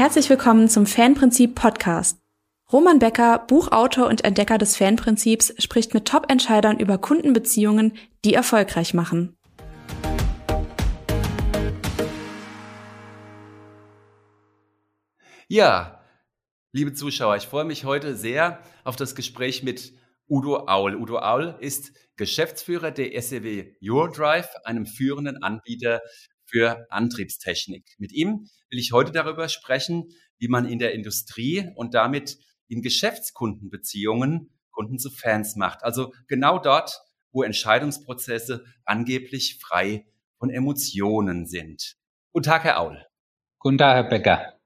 Herzlich willkommen zum Fanprinzip Podcast. Roman Becker, Buchautor und Entdecker des Fanprinzips, spricht mit Top-Entscheidern über Kundenbeziehungen, die erfolgreich machen. Ja, liebe Zuschauer, ich freue mich heute sehr auf das Gespräch mit Udo Aul. Udo Aul ist Geschäftsführer der SEW Eurodrive, einem führenden Anbieter für Antriebstechnik. Mit ihm will ich heute darüber sprechen, wie man in der Industrie und damit in Geschäftskundenbeziehungen Kunden zu Fans macht. Also genau dort, wo Entscheidungsprozesse angeblich frei von Emotionen sind. Guten Tag, Herr Aul. Guten Tag, Herr Becker.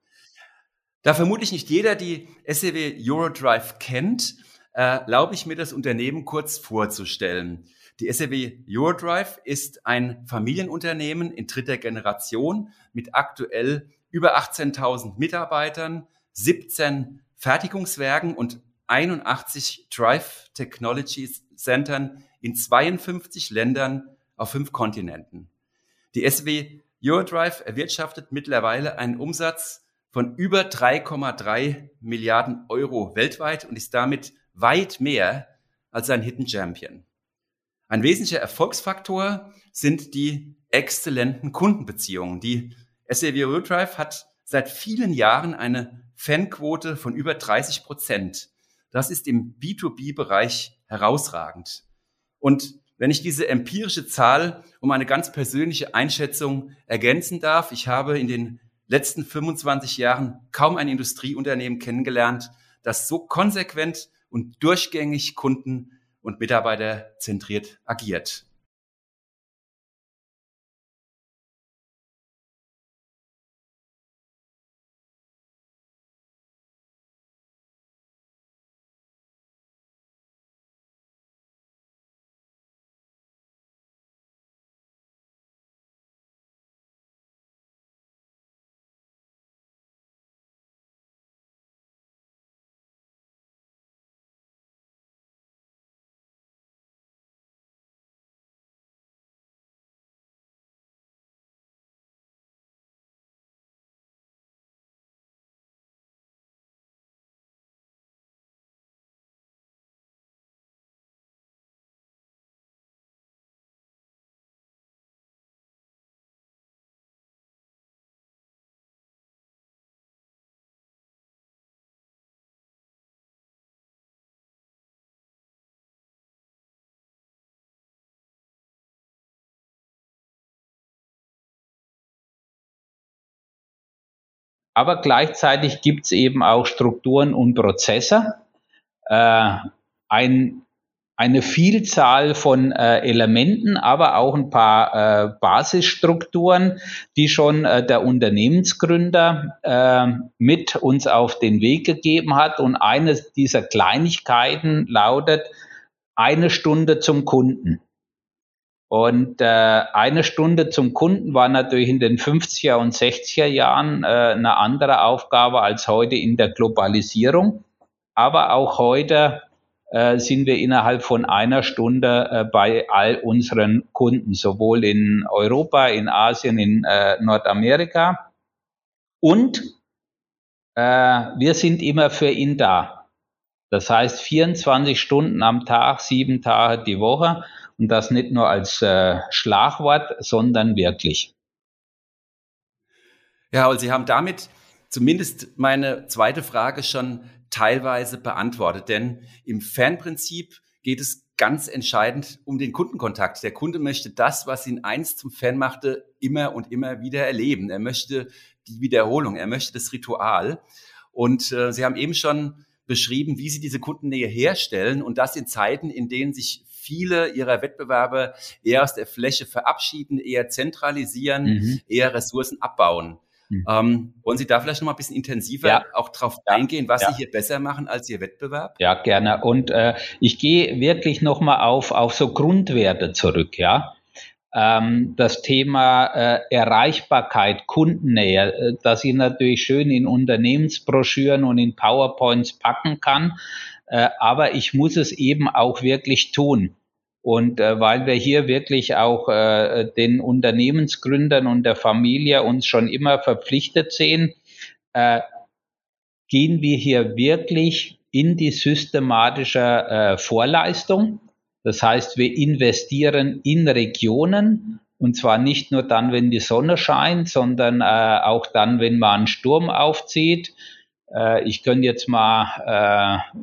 Da vermutlich nicht jeder die SEW Eurodrive kennt, erlaube ich mir das Unternehmen kurz vorzustellen. Die SEW Eurodrive ist ein Familienunternehmen in dritter Generation mit aktuell über 18.000 Mitarbeitern, 17 Fertigungswerken und 81 Drive Technology Centern in 52 Ländern auf fünf Kontinenten. Die SW Eurodrive erwirtschaftet mittlerweile einen Umsatz von über 3,3 Milliarden Euro weltweit und ist damit weit mehr als ein Hidden Champion. Ein wesentlicher Erfolgsfaktor sind die exzellenten Kundenbeziehungen. Die SAV Rodrive hat seit vielen Jahren eine Fanquote von über 30 Prozent. Das ist im B2B-Bereich herausragend. Und wenn ich diese empirische Zahl um eine ganz persönliche Einschätzung ergänzen darf, ich habe in den letzten 25 Jahren kaum ein Industrieunternehmen kennengelernt, das so konsequent und durchgängig Kunden und Mitarbeiter zentriert agiert. Aber gleichzeitig gibt es eben auch Strukturen und Prozesse, äh, ein, eine Vielzahl von äh, Elementen, aber auch ein paar äh, Basisstrukturen, die schon äh, der Unternehmensgründer äh, mit uns auf den Weg gegeben hat. Und eine dieser Kleinigkeiten lautet eine Stunde zum Kunden. Und äh, eine Stunde zum Kunden war natürlich in den 50er und 60er Jahren äh, eine andere Aufgabe als heute in der Globalisierung. Aber auch heute äh, sind wir innerhalb von einer Stunde äh, bei all unseren Kunden, sowohl in Europa, in Asien, in äh, Nordamerika. Und äh, wir sind immer für ihn da. Das heißt 24 Stunden am Tag, sieben Tage die Woche. Und das nicht nur als äh, Schlagwort, sondern wirklich. Ja, und Sie haben damit zumindest meine zweite Frage schon teilweise beantwortet. Denn im Fanprinzip geht es ganz entscheidend um den Kundenkontakt. Der Kunde möchte das, was ihn einst zum Fan machte, immer und immer wieder erleben. Er möchte die Wiederholung, er möchte das Ritual. Und äh, Sie haben eben schon beschrieben, wie Sie diese Kundennähe herstellen und das in Zeiten, in denen sich viele ihrer Wettbewerber eher aus der Fläche verabschieden, eher zentralisieren, mhm. eher Ressourcen abbauen. Mhm. Ähm, wollen Sie da vielleicht noch mal ein bisschen intensiver ja. auch drauf eingehen, was ja. Sie hier besser machen als Ihr Wettbewerb? Ja, gerne. Und äh, ich gehe wirklich noch mal auf, auf so Grundwerte zurück, ja. Ähm, das Thema äh, Erreichbarkeit, Kundennähe, äh, dass ich natürlich schön in Unternehmensbroschüren und in PowerPoints packen kann, äh, aber ich muss es eben auch wirklich tun. Und äh, weil wir hier wirklich auch äh, den Unternehmensgründern und der Familie uns schon immer verpflichtet sehen, äh, gehen wir hier wirklich in die systematische äh, Vorleistung. Das heißt, wir investieren in Regionen und zwar nicht nur dann, wenn die Sonne scheint, sondern äh, auch dann, wenn man einen Sturm aufzieht. Äh, ich könnte jetzt mal äh,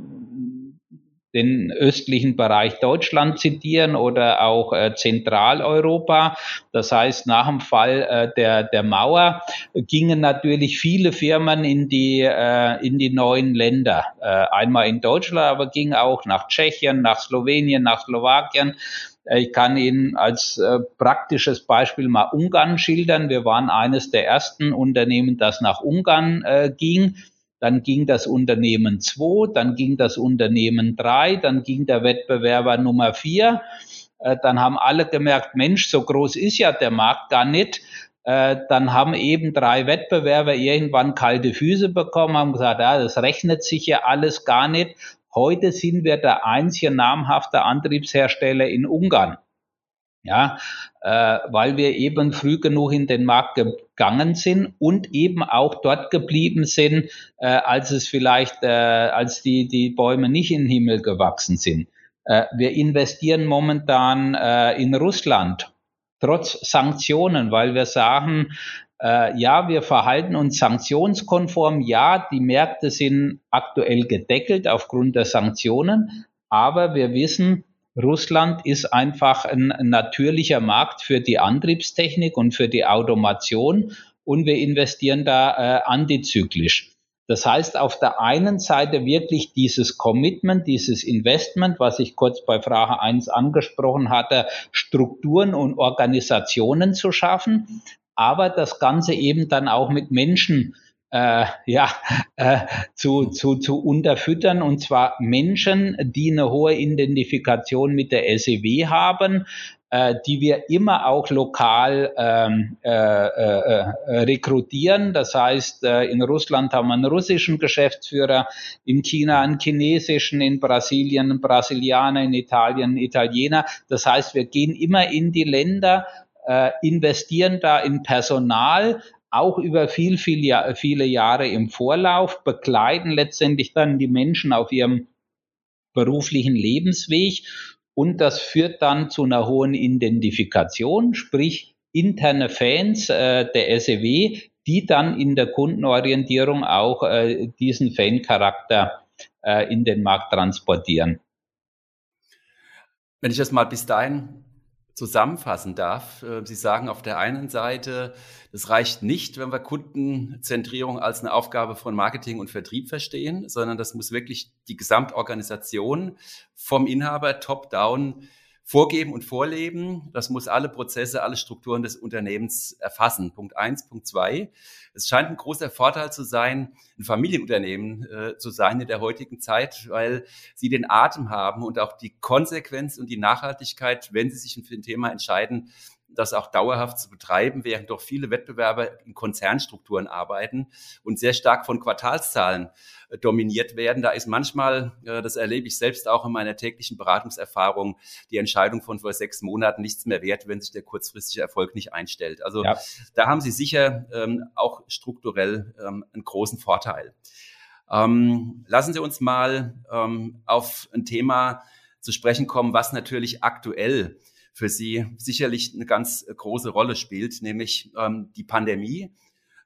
den östlichen Bereich Deutschland zitieren oder auch äh, Zentraleuropa. Das heißt, nach dem Fall äh, der, der Mauer gingen natürlich viele Firmen in die, äh, in die neuen Länder. Äh, einmal in Deutschland, aber ging auch nach Tschechien, nach Slowenien, nach Slowakien. Äh, ich kann Ihnen als äh, praktisches Beispiel mal Ungarn schildern. Wir waren eines der ersten Unternehmen, das nach Ungarn äh, ging dann ging das Unternehmen 2, dann ging das Unternehmen 3, dann ging der Wettbewerber Nummer 4. Äh, dann haben alle gemerkt, Mensch, so groß ist ja der Markt gar nicht. Äh, dann haben eben drei Wettbewerber irgendwann kalte Füße bekommen, haben gesagt, ja, das rechnet sich ja alles gar nicht. Heute sind wir der einzige namhafte Antriebshersteller in Ungarn ja, äh, weil wir eben früh genug in den Markt gegangen sind und eben auch dort geblieben sind, äh, als es vielleicht, äh, als die, die Bäume nicht in den Himmel gewachsen sind. Äh, wir investieren momentan äh, in Russland, trotz Sanktionen, weil wir sagen, äh, ja, wir verhalten uns sanktionskonform, ja, die Märkte sind aktuell gedeckelt aufgrund der Sanktionen, aber wir wissen, Russland ist einfach ein, natürlicher Markt für die Antriebstechnik und für die Automation und wir investieren da äh, antizyklisch. Das heißt, auf der einen Seite wirklich dieses Commitment, dieses Investment, was ich kurz bei Frage 1 angesprochen hatte, Strukturen und Organisationen zu schaffen, aber das Ganze eben dann auch mit Menschen äh, ja, äh, zu, zu, zu unterfüttern, und zwar Menschen, die eine hohe Identifikation mit der SEW haben, äh, die wir immer auch lokal ähm, äh, äh, äh, rekrutieren. Das heißt, äh, in Russland haben wir einen russischen Geschäftsführer, in China einen chinesischen, in Brasilien einen Brasilianer, in Italien einen Italiener. Das heißt, wir gehen immer in die Länder, äh, investieren da in Personal, auch über viel, viel, viele Jahre im Vorlauf, begleiten letztendlich dann die Menschen auf ihrem beruflichen Lebensweg und das führt dann zu einer hohen Identifikation, sprich interne Fans äh, der SEW, die dann in der Kundenorientierung auch äh, diesen Fan-Charakter äh, in den Markt transportieren. Wenn ich das mal bis dahin zusammenfassen darf. Äh, Sie sagen auf der einen Seite, es reicht nicht, wenn wir Kundenzentrierung als eine Aufgabe von Marketing und Vertrieb verstehen, sondern das muss wirklich die Gesamtorganisation vom Inhaber top-down vorgeben und vorleben. Das muss alle Prozesse, alle Strukturen des Unternehmens erfassen. Punkt eins. Punkt zwei. Es scheint ein großer Vorteil zu sein, ein Familienunternehmen äh, zu sein in der heutigen Zeit, weil sie den Atem haben und auch die Konsequenz und die Nachhaltigkeit, wenn sie sich für ein Thema entscheiden, das auch dauerhaft zu betreiben, während doch viele Wettbewerber in Konzernstrukturen arbeiten und sehr stark von Quartalszahlen äh, dominiert werden. Da ist manchmal, äh, das erlebe ich selbst auch in meiner täglichen Beratungserfahrung, die Entscheidung von vor sechs Monaten nichts mehr wert, wenn sich der kurzfristige Erfolg nicht einstellt. Also ja. da haben Sie sicher ähm, auch strukturell ähm, einen großen Vorteil. Ähm, lassen Sie uns mal auf ein Thema zu sprechen kommen, was natürlich aktuell für sie sicherlich eine ganz große Rolle spielt, nämlich ähm, die Pandemie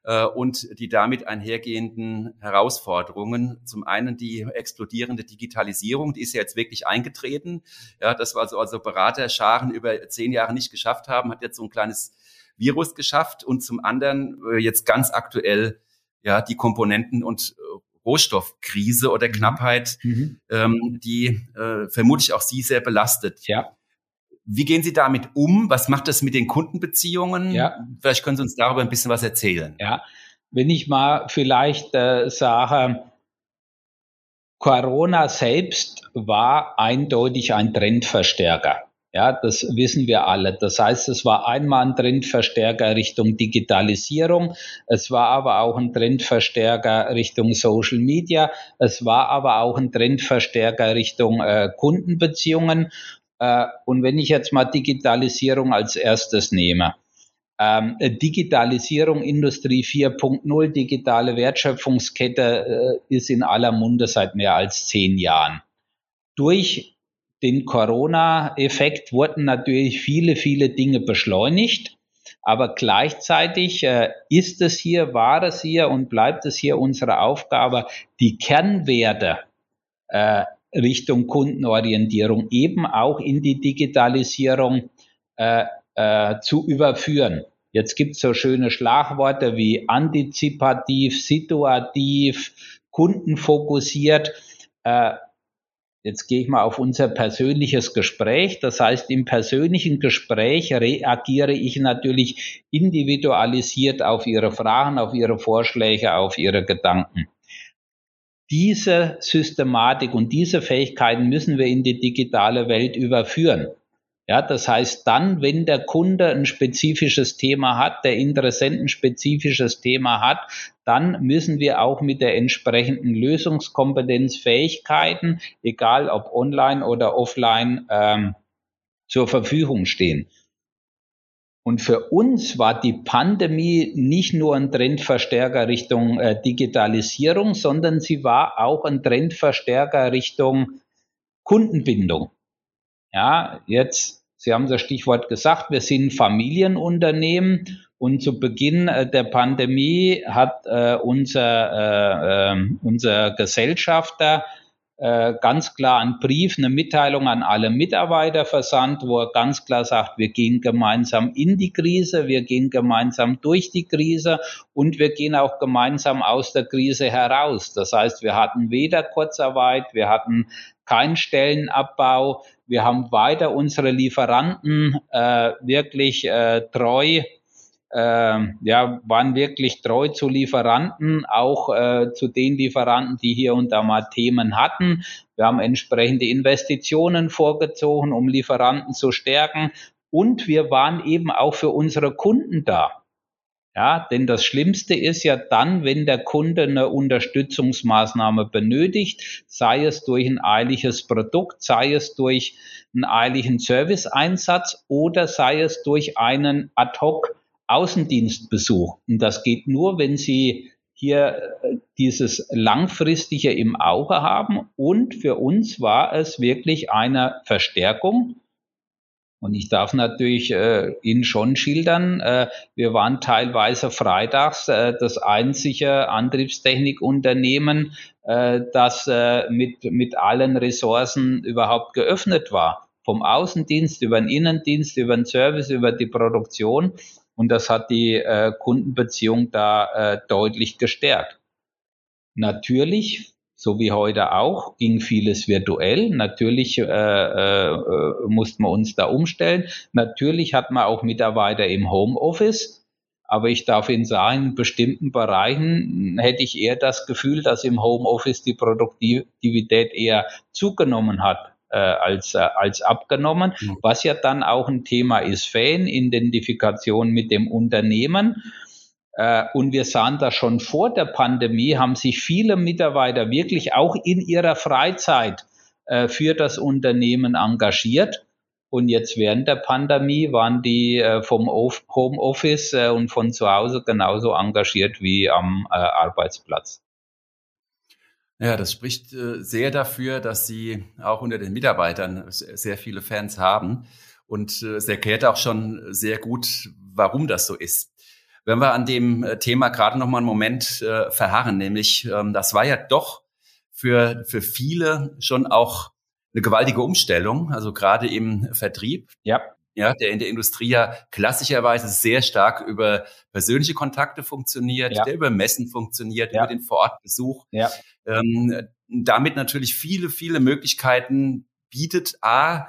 äh, und die damit einhergehenden Herausforderungen. Zum einen die explodierende Digitalisierung, die ist ja jetzt wirklich eingetreten. Ja, das war so also Beraterscharen über zehn Jahre nicht geschafft haben, hat jetzt so ein kleines Virus geschafft und zum anderen äh, jetzt ganz aktuell ja die Komponenten und äh, Rohstoffkrise oder mhm. Knappheit, mhm. ähm, die äh, vermutlich auch Sie sehr belastet. Ja. Wie gehen Sie damit um? Was macht das mit den Kundenbeziehungen? Ja. Vielleicht können Sie uns darüber ein bisschen was erzählen. Ja, wenn ich mal vielleicht äh, sage, Corona selbst war eindeutig ein Trendverstärker. Ja, das wissen wir alle. Das heißt, es war einmal ein Trendverstärker Richtung Digitalisierung. Es war aber auch ein Trendverstärker Richtung Social Media. Es war aber auch ein Trendverstärker Richtung äh, Kundenbeziehungen. Äh, und wenn ich jetzt mal Digitalisierung als erstes nehme, Ähm, Digitalisierung, Industrie 4.0, digitale Wertschöpfungskette äh, ist in aller Munde seit mehr als zehn Jahren. Durch den Corona-Effekt wurden natürlich viele, viele Dinge beschleunigt. Aber gleichzeitig äh, ist es hier, war es hier und bleibt es hier unsere Aufgabe, die Kernwerte äh, Richtung Kundenorientierung eben auch in die Digitalisierung äh, äh, zu überführen. Jetzt gibt es so schöne Schlagworte wie antizipativ, situativ, kundenfokussiert. Äh, Jetzt gehe ich mal auf unser persönliches Gespräch. Das heißt, im persönlichen Gespräch reagiere ich natürlich individualisiert auf Ihre Fragen, auf Ihre Vorschläge, auf Ihre Gedanken. Diese Systematik und diese Fähigkeiten müssen wir in die digitale Welt überführen. Ja, das heißt, dann, wenn der Kunde ein spezifisches Thema hat, der Interessent ein spezifisches Thema hat, dann müssen wir auch mit der entsprechenden Lösungskompetenz, Fähigkeiten, egal ob online oder offline, ähm, zur Verfügung stehen. Und für uns war die Pandemie nicht nur ein Trendverstärker Richtung äh, Digitalisierung, sondern sie war auch ein Trendverstärker Richtung Kundenbindung. Ja, jetzt, Sie haben das Stichwort gesagt, wir sind Familienunternehmen und zu Beginn äh, der Pandemie hat äh, unser, äh, äh, unser Gesellschafter ganz klar einen Brief, eine Mitteilung an alle Mitarbeiter versandt, wo er ganz klar sagt, wir gehen gemeinsam in die Krise, wir gehen gemeinsam durch die Krise und wir gehen auch gemeinsam aus der Krise heraus. Das heißt, wir hatten weder Kurzarbeit, wir hatten keinen Stellenabbau, wir haben weiter unsere Lieferanten äh, wirklich äh, treu äh, ja, waren wirklich treu zu Lieferanten, auch äh, zu den Lieferanten, die hier und da mal Themen hatten. Wir haben entsprechende Investitionen vorgezogen, um Lieferanten zu stärken. Und wir waren eben auch für unsere Kunden da. Ja, denn das Schlimmste ist ja dann, wenn der Kunde eine Unterstützungsmaßnahme benötigt, sei es durch ein eiliges Produkt, sei es durch einen eiligen Serviceeinsatz oder sei es durch einen Ad-Hoc Außendienstbesuch. Und das geht nur, wenn Sie hier äh, dieses langfristige im Auge haben. Und für uns war es wirklich eine Verstärkung. Und ich darf natürlich äh, Ihnen schon schildern, äh, wir waren teilweise freitags äh, das einzige Antriebstechnikunternehmen, äh, das äh, mit, mit allen Ressourcen überhaupt geöffnet war. Vom Außendienst über den Innendienst, über den Service, über die Produktion. Und das hat die äh, Kundenbeziehung da äh, deutlich gestärkt. Natürlich, so wie heute auch, ging vieles virtuell. Natürlich äh, äh, mussten wir uns da umstellen. Natürlich hat man auch Mitarbeiter im Homeoffice. Aber ich darf Ihnen sagen, in bestimmten Bereichen hätte ich eher das Gefühl, dass im Homeoffice die Produktivität eher zugenommen hat äh, als, äh, als abgenommen, mhm. was ja dann auch ein Thema ist, Fan-Identifikation mit dem Unternehmen. Äh, und wir sahen das schon vor der Pandemie, haben sich viele Mitarbeiter wirklich auch in ihrer Freizeit äh, für das Unternehmen engagiert. Und jetzt während der Pandemie waren die äh, vom Homeoffice äh, und von zu Hause genauso engagiert wie am äh, Arbeitsplatz. Ja, das spricht äh, sehr dafür, dass Sie auch unter den Mitarbeitern sehr viele Fans haben. Und äh, es erklärt auch schon sehr gut, warum das so ist. Wenn wir an dem äh, Thema gerade noch mal einen Moment verharren, nämlich ähm, das war ja doch für, für viele schon auch eine gewaltige Umstellung, also gerade im Vertrieb. Ja ja, der in der Industrie ja klassischerweise sehr stark über persönliche Kontakte funktioniert, ja. der über Messen funktioniert, ja. über den Vorortbesuch. Ja. Ähm, damit natürlich viele, viele Möglichkeiten bietet, A,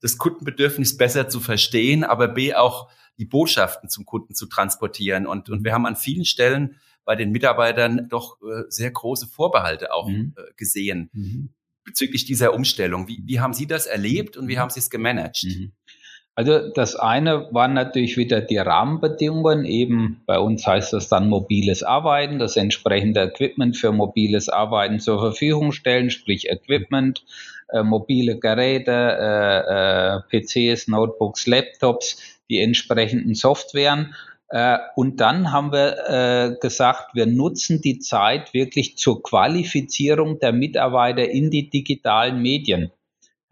das Kundenbedürfnis besser zu verstehen, aber B, auch die Botschaften zum Kunden zu transportieren. Und, und wir haben an vielen Stellen bei den Mitarbeitern doch äh, sehr große Vorbehalte auch mhm. äh, gesehen mhm. bezüglich dieser Umstellung. Wie, wie haben Sie das erlebt und wie mhm. haben Sie es gemanagt? Mhm. Also das eine waren natürlich wieder die Rahmenbedingungen. Eben bei uns heißt das dann mobiles Arbeiten, das entsprechende Equipment für mobiles Arbeiten zur Verfügung stellen, sprich Equipment, äh, mobile Geräte, äh, äh, PCs, Notebooks, Laptops, die entsprechenden Softwaren. Äh, und dann haben wir äh, gesagt, wir nutzen die Zeit wirklich zur Qualifizierung der Mitarbeiter in die digitalen Medien.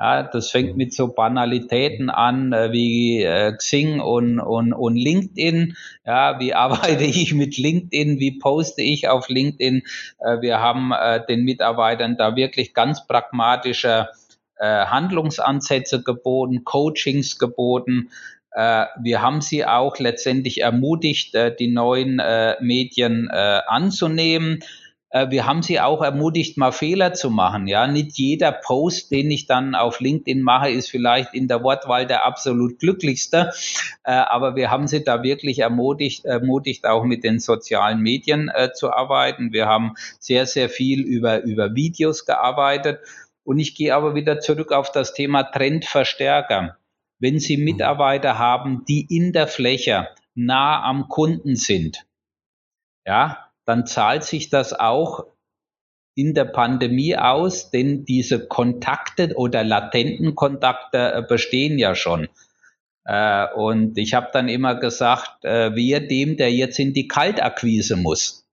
Ja, das fängt mit so Banalitäten an äh, wie äh, Xing und, und, und LinkedIn. Ja, wie arbeite ich mit LinkedIn? Wie poste ich auf LinkedIn? Äh, wir haben äh, den Mitarbeitern da wirklich ganz pragmatische äh, Handlungsansätze geboten, Coachings geboten. Äh, wir haben sie auch letztendlich ermutigt, die neuen Medien anzunehmen. Wir haben sie auch ermutigt, mal Fehler zu machen. Ja, nicht jeder Post, den ich dann auf LinkedIn mache, ist vielleicht in der Wortwahl der absolut glücklichste. Aber wir haben sie da wirklich ermutigt, ermutigt auch mit den sozialen Medien zu arbeiten. Wir haben sehr, sehr viel über, über Videos gearbeitet. Und ich gehe aber wieder zurück auf das Thema Trendverstärker. Wenn Sie Mitarbeiter haben, die in der Fläche nah am Kunden sind, ja, dann zahlt sich das auch in der Pandemie aus, denn diese Kontakte oder latenten Kontakte äh, bestehen ja schon. Äh, und ich habe dann immer gesagt, äh, wir dem, der jetzt in die Kaltakquise muss.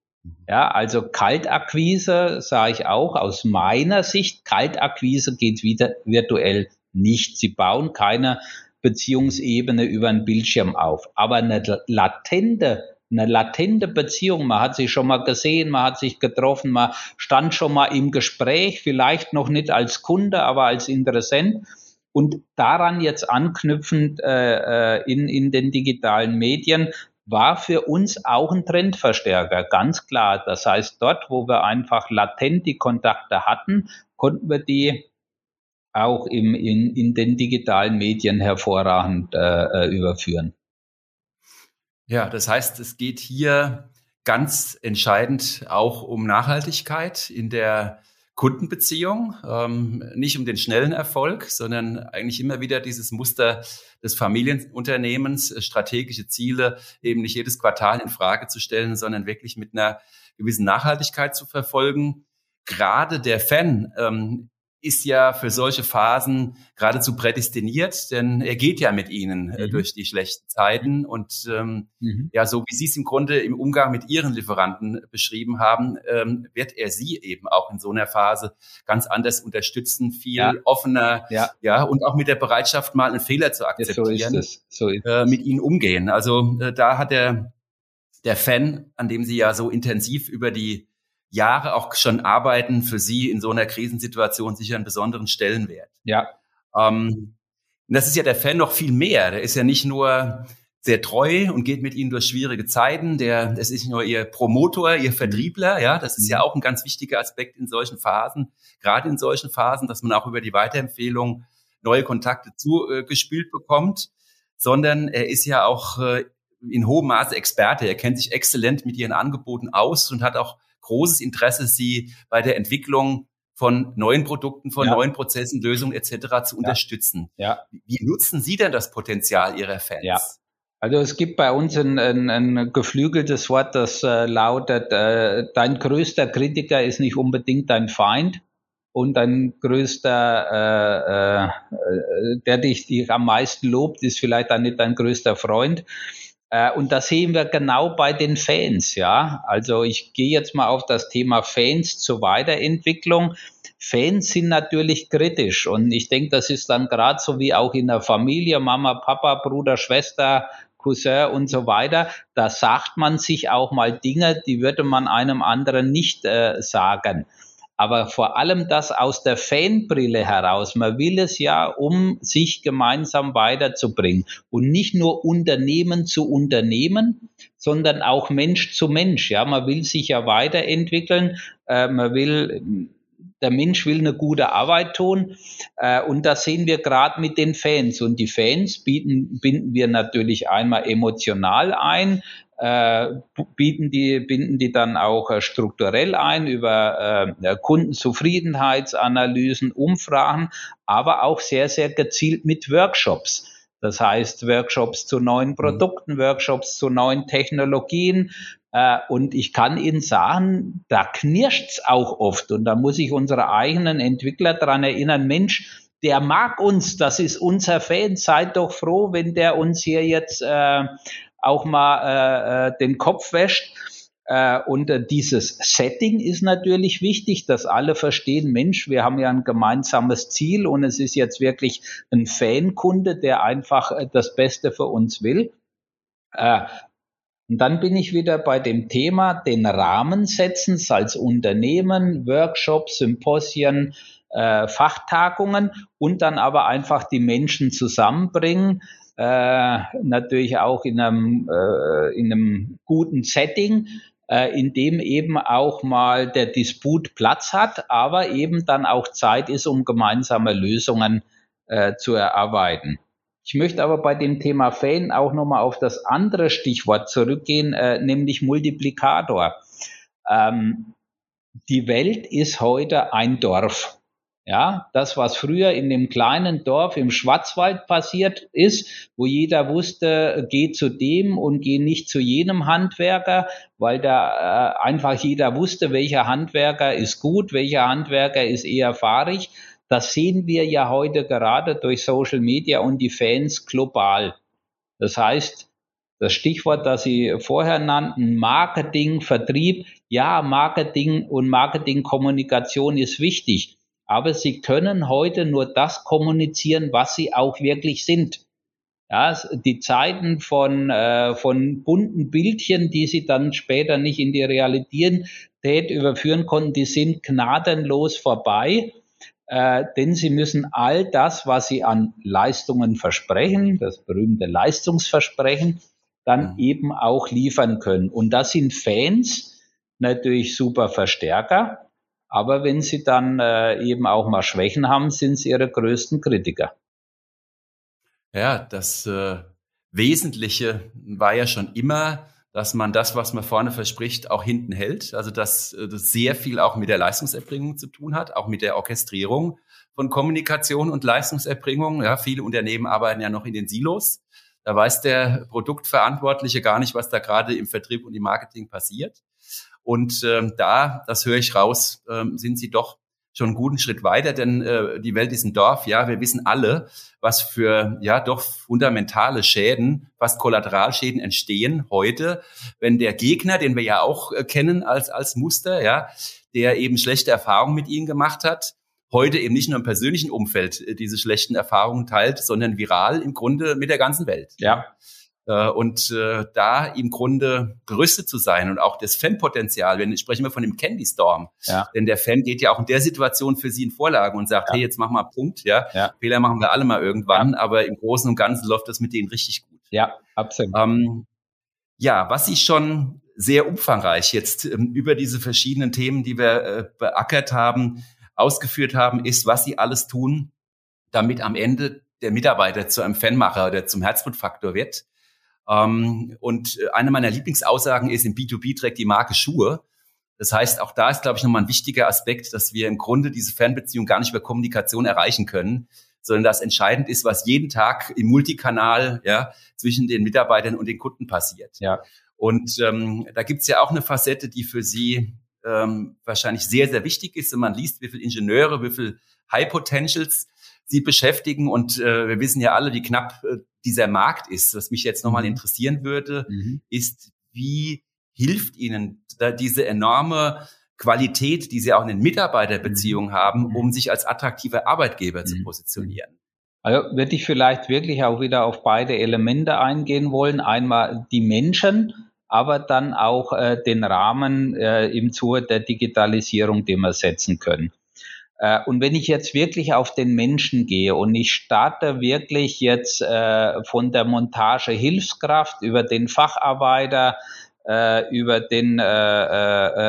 Ja, also Kaltakquise sage ich auch aus meiner Sicht, Kaltakquise geht wieder virtuell nicht. Sie bauen keine Beziehungsebene über einen Bildschirm auf. Aber eine latente eine latente Beziehung. Man hat sich schon mal gesehen, man hat sich getroffen, man stand schon mal im Gespräch, vielleicht noch nicht als Kunde, aber als Interessent. Und daran jetzt anknüpfend äh, äh in, in den digitalen Medien war für uns auch ein Trendverstärker, ganz klar. Das heißt, dort, wo wir einfach latent die Kontakte hatten, konnten wir die auch im, in, in den digitalen Medien hervorragend äh, äh, überführen. Ja, das heißt, es geht hier ganz entscheidend auch um Nachhaltigkeit in der Kundenbeziehung, ähm, nicht um den schnellen Erfolg, sondern eigentlich immer wieder dieses Muster des Familienunternehmens, äh, strategische Ziele eben nicht jedes Quartal in Frage zu stellen, sondern wirklich mit einer gewissen Nachhaltigkeit zu verfolgen. Gerade der Fan ähm, ist ja für solche Phasen geradezu prädestiniert, denn er geht ja mit ihnen äh, mhm. durch die schlechten Zeiten. Und ähm, mhm. ja, so wie Sie es im Grunde im Umgang mit Ihren Lieferanten beschrieben haben, ähm, wird er Sie eben auch in so einer Phase ganz anders unterstützen, viel ja. offener, ja. ja, und auch mit der Bereitschaft, mal einen Fehler zu akzeptieren, ja, so so äh, mit ihnen umgehen. Also äh, da hat der der Fan, an dem Sie ja so intensiv über die Jahre auch schon arbeiten, für Sie in so einer Krisensituation sicher einen besonderen Stellenwert. Ja. Ähm, das ist ja der Fan noch viel mehr. Der ist ja nicht nur sehr treu und geht mit ihnen durch schwierige Zeiten. Der, das ist nicht nur ihr Promotor, ihr Vertriebler. Ja, das ist ja auch ein ganz wichtiger Aspekt in solchen Phasen, gerade in solchen Phasen, dass man auch über die Weiterempfehlung neue Kontakte zugespielt äh, bekommt, sondern er ist ja auch äh, in hohem Maße Experte. Er kennt sich exzellent mit ihren Angeboten aus und hat auch großes Interesse, sie bei der Entwicklung von neuen Produkten, von ja. neuen Prozessen, Lösungen etc. zu unterstützen. Ja. Wie nutzen Sie denn das Potenzial Ihrer Fans? Ja. Also es gibt bei uns ein, ein, ein geflügeltes Wort, das äh, lautet, äh, dein größter Kritiker ist nicht unbedingt dein Feind und dein größter, äh, äh, der dich, dich am meisten lobt, ist vielleicht dann nicht dein größter Freund. Äh, und das sehen wir genau bei den Fans, ja. Also ich gehe jetzt mal auf das Thema Fans zur Weiterentwicklung. Fans sind natürlich kritisch und ich denke, das ist dann gerade so wie auch in der Familie, Mama, Papa, Bruder, Schwester, Cousin und so weiter. Da sagt man sich auch mal Dinge, die würde man einem anderen nicht äh, sagen aber vor allem das aus der Fanbrille heraus. Man will es ja, um sich gemeinsam weiterzubringen und nicht nur Unternehmen zu Unternehmen, sondern auch Mensch zu Mensch. Ja, man will sich ja weiterentwickeln. Äh, man will der Mensch will eine gute Arbeit tun äh, und das sehen wir gerade mit den Fans und die Fans bieten, binden wir natürlich einmal emotional ein, bieten die, binden die dann auch äh, strukturell ein über äh, Kundenzufriedenheitsanalysen, Umfragen, aber auch sehr, sehr gezielt mit Workshops. Das heißt, Workshops zu neuen mhm. Produkten, Workshops zu neuen Technologien. Äh, und ich kann Ihnen sagen, da knirscht's auch oft. Und da muss ich unsere eigenen Entwickler dran erinnern, Mensch, der mag uns, das ist unser Fan, seid doch froh, wenn der uns hier jetzt äh, auch mal äh, äh den Kopf wäscht. Äh, und äh, dieses Setting ist natürlich wichtig, dass alle verstehen, Mensch, wir haben ja ein gemeinsames Ziel und es ist jetzt wirklich ein Fankunde, der einfach äh, das Beste für uns will. Äh, und dann bin ich wieder bei dem Thema, den Rahmen setzen als Unternehmen, Workshops, Symposien, äh, Fachtagungen und dann aber einfach die Menschen zusammenbringen, äh, natürlich auch in einem, äh, in einem guten Setting, äh, in dem eben auch mal der Disput Platz hat, aber eben dann auch Zeit ist, um gemeinsame Lösungen äh, zu erarbeiten. Ich möchte aber bei dem Thema Fan auch nochmal auf das andere Stichwort zurückgehen, äh, nämlich Multiplikator. Ähm, die Welt ist heute ein Dorf. Ja, das, was früher in dem kleinen Dorf im Schwarzwald passiert ist, wo jeder wusste, geh zu dem und geh nicht zu jenem Handwerker, weil da äh, einfach jeder wusste, welcher Handwerker ist gut, welcher Handwerker ist eher fahrig. Das sehen wir ja heute gerade durch Social Media und die Fans global. Das heißt, das Stichwort, das Sie vorher nannten, Marketing, Vertrieb, ja, Marketing und Marketingkommunikation ist wichtig aber sie können heute nur das kommunizieren, was sie auch wirklich sind. Ja, die Zeiten von, äh, von bunten Bildchen, die sie dann später nicht in die Realität überführen konnten, die sind gnadenlos vorbei. Äh, denn sie müssen all das, was sie an Leistungen versprechen, das berühmte Leistungsversprechen, dann mhm. eben auch liefern können. Und das sind Fans natürlich super Verstärker. Aber wenn sie dann äh, eben auch mal Schwächen haben, sind sie ihre größten Kritiker. Ja, das äh, Wesentliche war ja schon immer, dass man das, was man vorne verspricht, auch hinten hält. Also dass äh, das sehr viel auch mit der Leistungserbringung zu tun hat, auch mit der Orchestrierung von Kommunikation und Leistungserbringung. Ja, viele Unternehmen arbeiten ja noch in den Silos. Da weiß der Produktverantwortliche gar nicht, was da gerade im Vertrieb und im Marketing passiert. Und ähm, da, das höre ich raus, ähm, sind sie doch schon einen guten Schritt weiter, denn äh, die Welt ist ein Dorf. Ja, wir wissen alle, was für ja doch fundamentale Schäden, fast Kollateralschäden entstehen heute, wenn der Gegner, den wir ja auch äh, kennen als als Muster, ja, der eben schlechte Erfahrungen mit ihnen gemacht hat, heute eben nicht nur im persönlichen Umfeld äh, diese schlechten Erfahrungen teilt, sondern viral im Grunde mit der ganzen Welt. Ja. Äh, und äh, da im Grunde gerüstet zu sein und auch das Fanpotenzial, wenn sprechen wir von dem Candy Storm, ja. denn der Fan geht ja auch in der Situation für sie in Vorlagen und sagt, ja. hey, jetzt mach mal Punkt, ja? ja, Fehler machen wir alle mal irgendwann, aber im Großen und Ganzen läuft das mit denen richtig gut. Ja, absolut. Ähm, ja, was ich schon sehr umfangreich jetzt ähm, über diese verschiedenen Themen, die wir äh, beackert haben, ausgeführt haben, ist, was sie alles tun, damit am Ende der Mitarbeiter zu einem Fanmacher oder zum Herzblutfaktor wird. Ähm, und äh, eine meiner Lieblingsaussagen ist, im B2B trägt die Marke Schuhe. Das heißt, auch da ist, glaube ich, nochmal ein wichtiger Aspekt, dass wir im Grunde diese Fernbeziehung gar nicht über Kommunikation erreichen können, sondern dass entscheidend ist, was jeden Tag im Multikanal ja, zwischen den Mitarbeitern und den Kunden passiert. Ja. Und ähm, da gibt's ja auch eine Facette, die für Sie ähm, wahrscheinlich sehr, sehr wichtig ist. Wenn man liest, wie viele Ingenieure, wie viele High Potentials sie beschäftigen. Und äh, wir wissen ja alle, wie knapp äh, dieser Markt ist. Was mich jetzt nochmal mhm. interessieren würde, mhm. ist, wie hilft Ihnen da diese enorme Qualität, die Sie auch in den Mitarbeiterbeziehungen mhm. haben, um sich als attraktiver Arbeitgeber zu mhm. positionieren? Also würde ich vielleicht wirklich auch wieder auf beide Elemente eingehen wollen. Einmal die Menschen, aber dann auch äh, den Rahmen äh, im Zuge der Digitalisierung, den wir setzen können. Äh, und wenn ich jetzt wirklich auf den Menschen gehe und ich starte wirklich jetzt äh, von der Montage Hilfskraft über den Facharbeiter, äh, über den äh,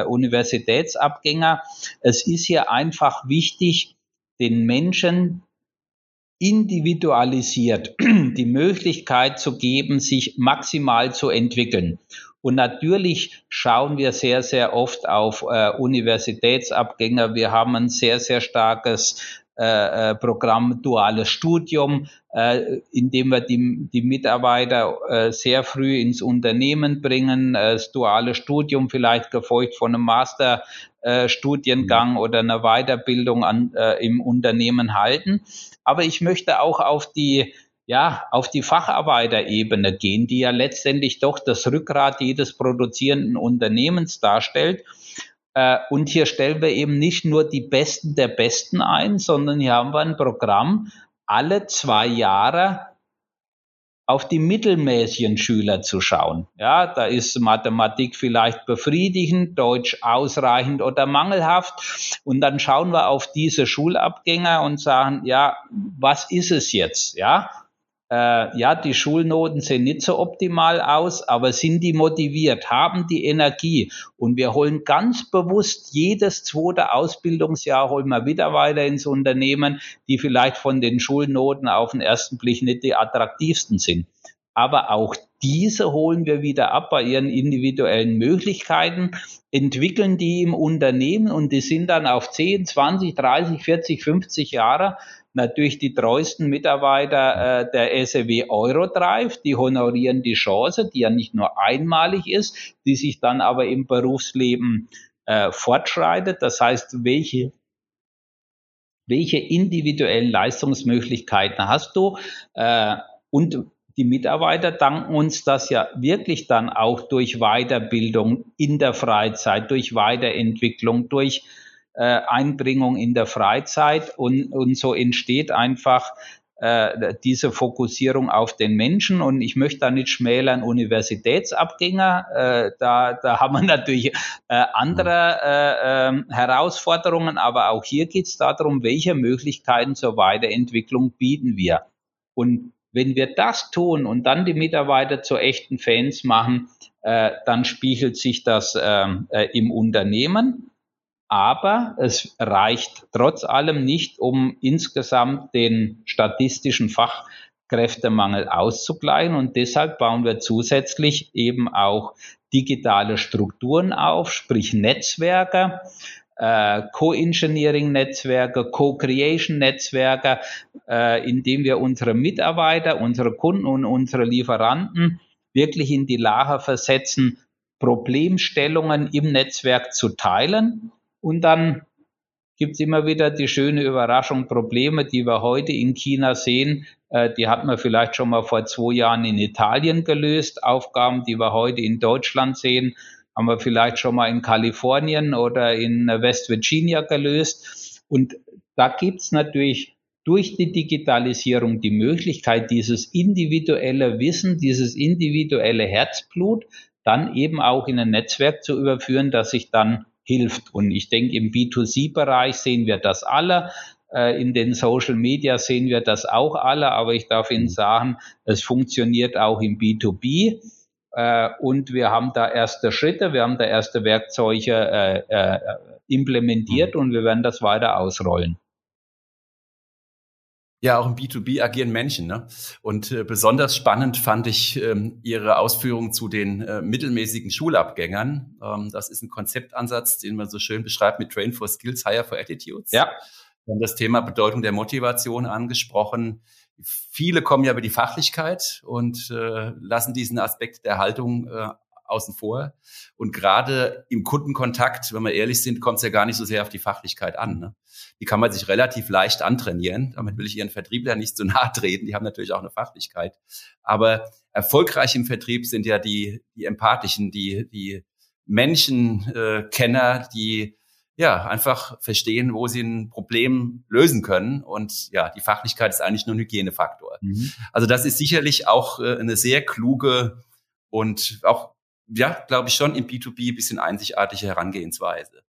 äh, Universitätsabgänger, es ist hier einfach wichtig, den Menschen individualisiert die Möglichkeit zu geben, sich maximal zu entwickeln. Und natürlich schauen wir sehr, sehr oft auf äh, Universitätsabgänger. Wir haben ein sehr, sehr starkes äh, äh Programm duales Studium, äh, in dem wir die, die Mitarbeiter äh, sehr früh ins Unternehmen bringen. Äh, das duale Studium vielleicht gefolgt von einem Master äh, mhm. oder eine Weiterbildung an, äh, im Unternehmen halten. Aber ich möchte auch auf die ja, auf die Facharbeiterebene gehen, die ja letztendlich doch das Rückgrat jedes produzierenden Unternehmens darstellt. Äh, und hier stellen wir eben nicht nur die Besten der Besten ein, sondern hier haben wir ein Programm, alle zwei Jahre auf die mittelmäßigen Schüler zu schauen. Ja, da ist Mathematik vielleicht befriedigend, Deutsch ausreichend oder mangelhaft. Und dann schauen wir auf diese Schulabgänger und sagen, ja, was ist es jetzt? Ja, äh, ja, die Schulnoten sehen nicht so optimal aus, aber sind die motiviert, haben die Energie? Und wir holen ganz bewusst jedes zweite Ausbildungsjahr holen wir wieder weiter ins Unternehmen, die vielleicht von den Schulnoten auf den ersten Blick nicht die attraktivsten sind. Aber auch diese holen wir wieder ab bei ihren individuellen Möglichkeiten, entwickeln die im Unternehmen und die sind dann auf 10, 20, 30, 40, 50 Jahre natürlich die treuesten Mitarbeiter äh, der SEW Eurodrive, die honorieren die Chance, die ja nicht nur einmalig ist, die sich dann aber im Berufsleben äh, fortschreitet. Das heißt, welche welche individuellen Leistungsmöglichkeiten hast du? Äh, und die Mitarbeiter danken uns das ja wirklich dann auch durch Weiterbildung in der Freizeit, durch Weiterentwicklung, durch äh, Einbringung in der Freizeit und, und so entsteht einfach äh, diese Fokussierung auf den Menschen. Und ich möchte da nicht schmälern Universitätsabgänger, äh, da, da haben wir natürlich äh, andere äh, äh, Herausforderungen, aber auch hier geht es darum, welche Möglichkeiten zur Weiterentwicklung bieten wir. Und wenn wir das tun und dann die Mitarbeiter zu echten Fans machen, dann spiegelt sich das ähm, äh, im Unternehmen aber es reicht trotz allem nicht, um insgesamt den statistischen Fachkräftemangel auszugleichen. Und deshalb bauen wir zusätzlich eben auch digitale Strukturen auf, sprich Netzwerke, äh, Co-Engineering-Netzwerke, Co-Creation-Netzwerke, äh, indem wir unsere Mitarbeiter, unsere Kunden und unsere Lieferanten wirklich in die Lage versetzen, Problemstellungen im Netzwerk zu teilen und dann gibt es immer wieder die schöne Überraschung, Probleme, die wir heute in China sehen, äh, die hat man vielleicht schon mal vor zwei Jahren in Italien gelöst. Aufgaben, die wir heute in Deutschland sehen, haben wir vielleicht schon mal in Kalifornien oder in West Virginia gelöst. Und da gibt es natürlich durch die Digitalisierung die Möglichkeit, dieses individuelle Wissen, dieses individuelle Herzblut dann eben auch in ein Netzwerk zu überführen, das sich dann hilft. Und ich denke, im B2C-Bereich sehen wir das alle. Äh, in den Social Media sehen wir das auch alle, aber ich darf Ihnen sagen, es funktioniert auch im B2B. Äh, und wir haben da erste Schritte, wir haben da erste Werkzeuge äh, implementiert und wir werden das weiter ausrollen. Ja, auch im B2B agieren Menschen. Ne? Und äh, besonders spannend fand ich ähm, Ihre Ausführungen zu den äh, mittelmäßigen Schulabgängern. Ähm, das ist ein Konzeptansatz, den man so schön beschreibt mit Train for Skills, Hire for Attitudes. Ja. Wir haben das Thema Bedeutung der Motivation angesprochen. Viele kommen ja über die Fachlichkeit und äh, lassen diesen Aspekt der Haltung äh, außen vor. Und gerade im Kundenkontakt, wenn wir ehrlich sind, kommt es ja gar nicht so sehr auf die Fachlichkeit an. Ne? Die kann man sich relativ leicht antrainieren. Damit will ich Ihren Vertriebler nicht zu nahe treten. Die haben natürlich auch eine Fachlichkeit. Aber erfolgreich im Vertrieb sind ja die, die empathischen, die, die Menschenkenner, äh, die ja, einfach verstehen, wo sie ein Problem lösen können. Und ja, die Fachlichkeit ist eigentlich nur ein Hygienefaktor. Mhm. Also das ist sicherlich auch äh, eine sehr kluge und auch ja, glaube ich schon im B2B ein bisschen einzigartige Herangehensweise.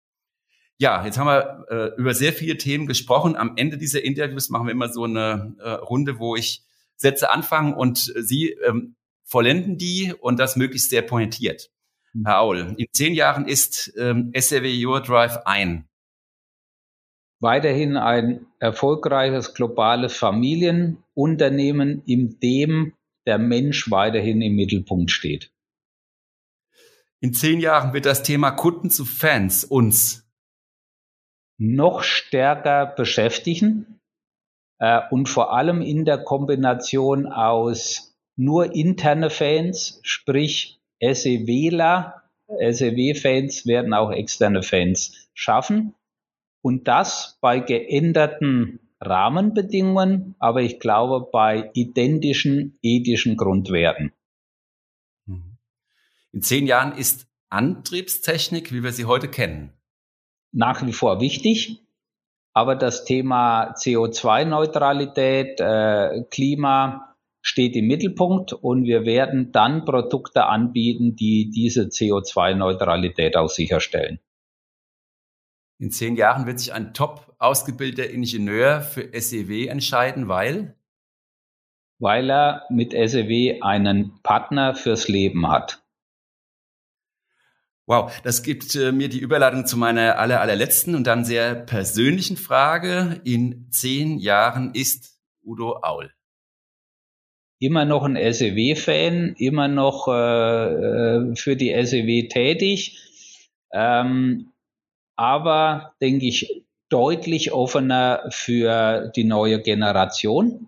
Ja, jetzt haben wir äh, über sehr viele Themen gesprochen. Am Ende dieser Interviews machen wir immer so eine äh, Runde, wo ich Sätze anfange und Sie ähm, vollenden die und das möglichst sehr pointiert. Mhm. Herr Aul, in zehn Jahren ist ähm, SRW Your Drive ein. Weiterhin ein erfolgreiches globales Familienunternehmen, in dem der Mensch weiterhin im Mittelpunkt steht. In zehn Jahren wird das Thema Kunden zu Fans uns noch stärker beschäftigen äh, und vor allem in der Kombination aus nur interne Fans, sprich SEWler SEW-Fans werden auch externe Fans schaffen. Und das bei geänderten Rahmenbedingungen, aber ich glaube bei identischen ethischen Grundwerten. In zehn Jahren ist Antriebstechnik, wie wir sie heute kennen, nach wie vor wichtig. Aber das Thema CO2-Neutralität, äh, Klima steht im Mittelpunkt und wir werden dann Produkte anbieten, die diese CO2-Neutralität auch sicherstellen. In zehn Jahren wird sich ein top ausgebildeter Ingenieur für SEW entscheiden, weil? Weil er mit SEW einen Partner fürs Leben hat. Wow, das gibt äh, mir die Überleitung zu meiner aller, allerletzten und dann sehr persönlichen Frage. In zehn Jahren ist Udo Aul. Immer noch ein SEW-Fan, immer noch äh, äh für die SEW tätig, ähm, aber denke ich deutlich offener für die neue Generation.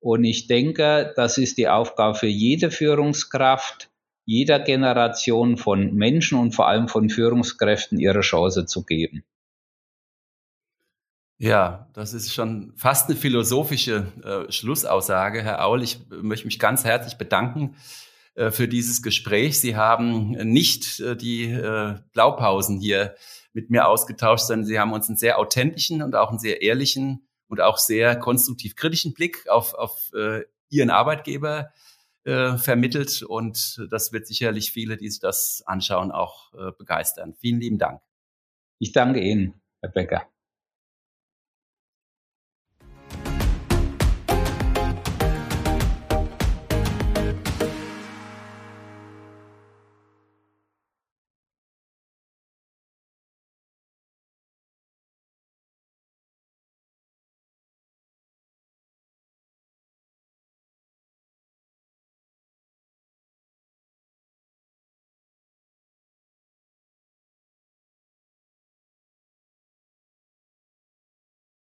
Und ich denke, das ist die Aufgabe für jede Führungskraft, jeder Generation von Menschen und vor allem von Führungskräften ihre Chance zu geben. Ja, das ist schon fast eine philosophische äh, Schlussaussage, Herr Aul. Ich möchte mich ganz herzlich bedanken äh, für dieses Gespräch. Sie haben nicht äh, die äh, Blaupausen hier mit mir ausgetauscht, sondern Sie haben uns einen sehr authentischen und auch einen sehr ehrlichen und auch sehr konstruktiv kritischen Blick auf, auf äh, Ihren Arbeitgeber äh, vermittelt und das wird sicherlich viele, die sich das anschauen, auch äh, begeistern. Vielen lieben Dank. Ich danke Ihnen, Herr Becker.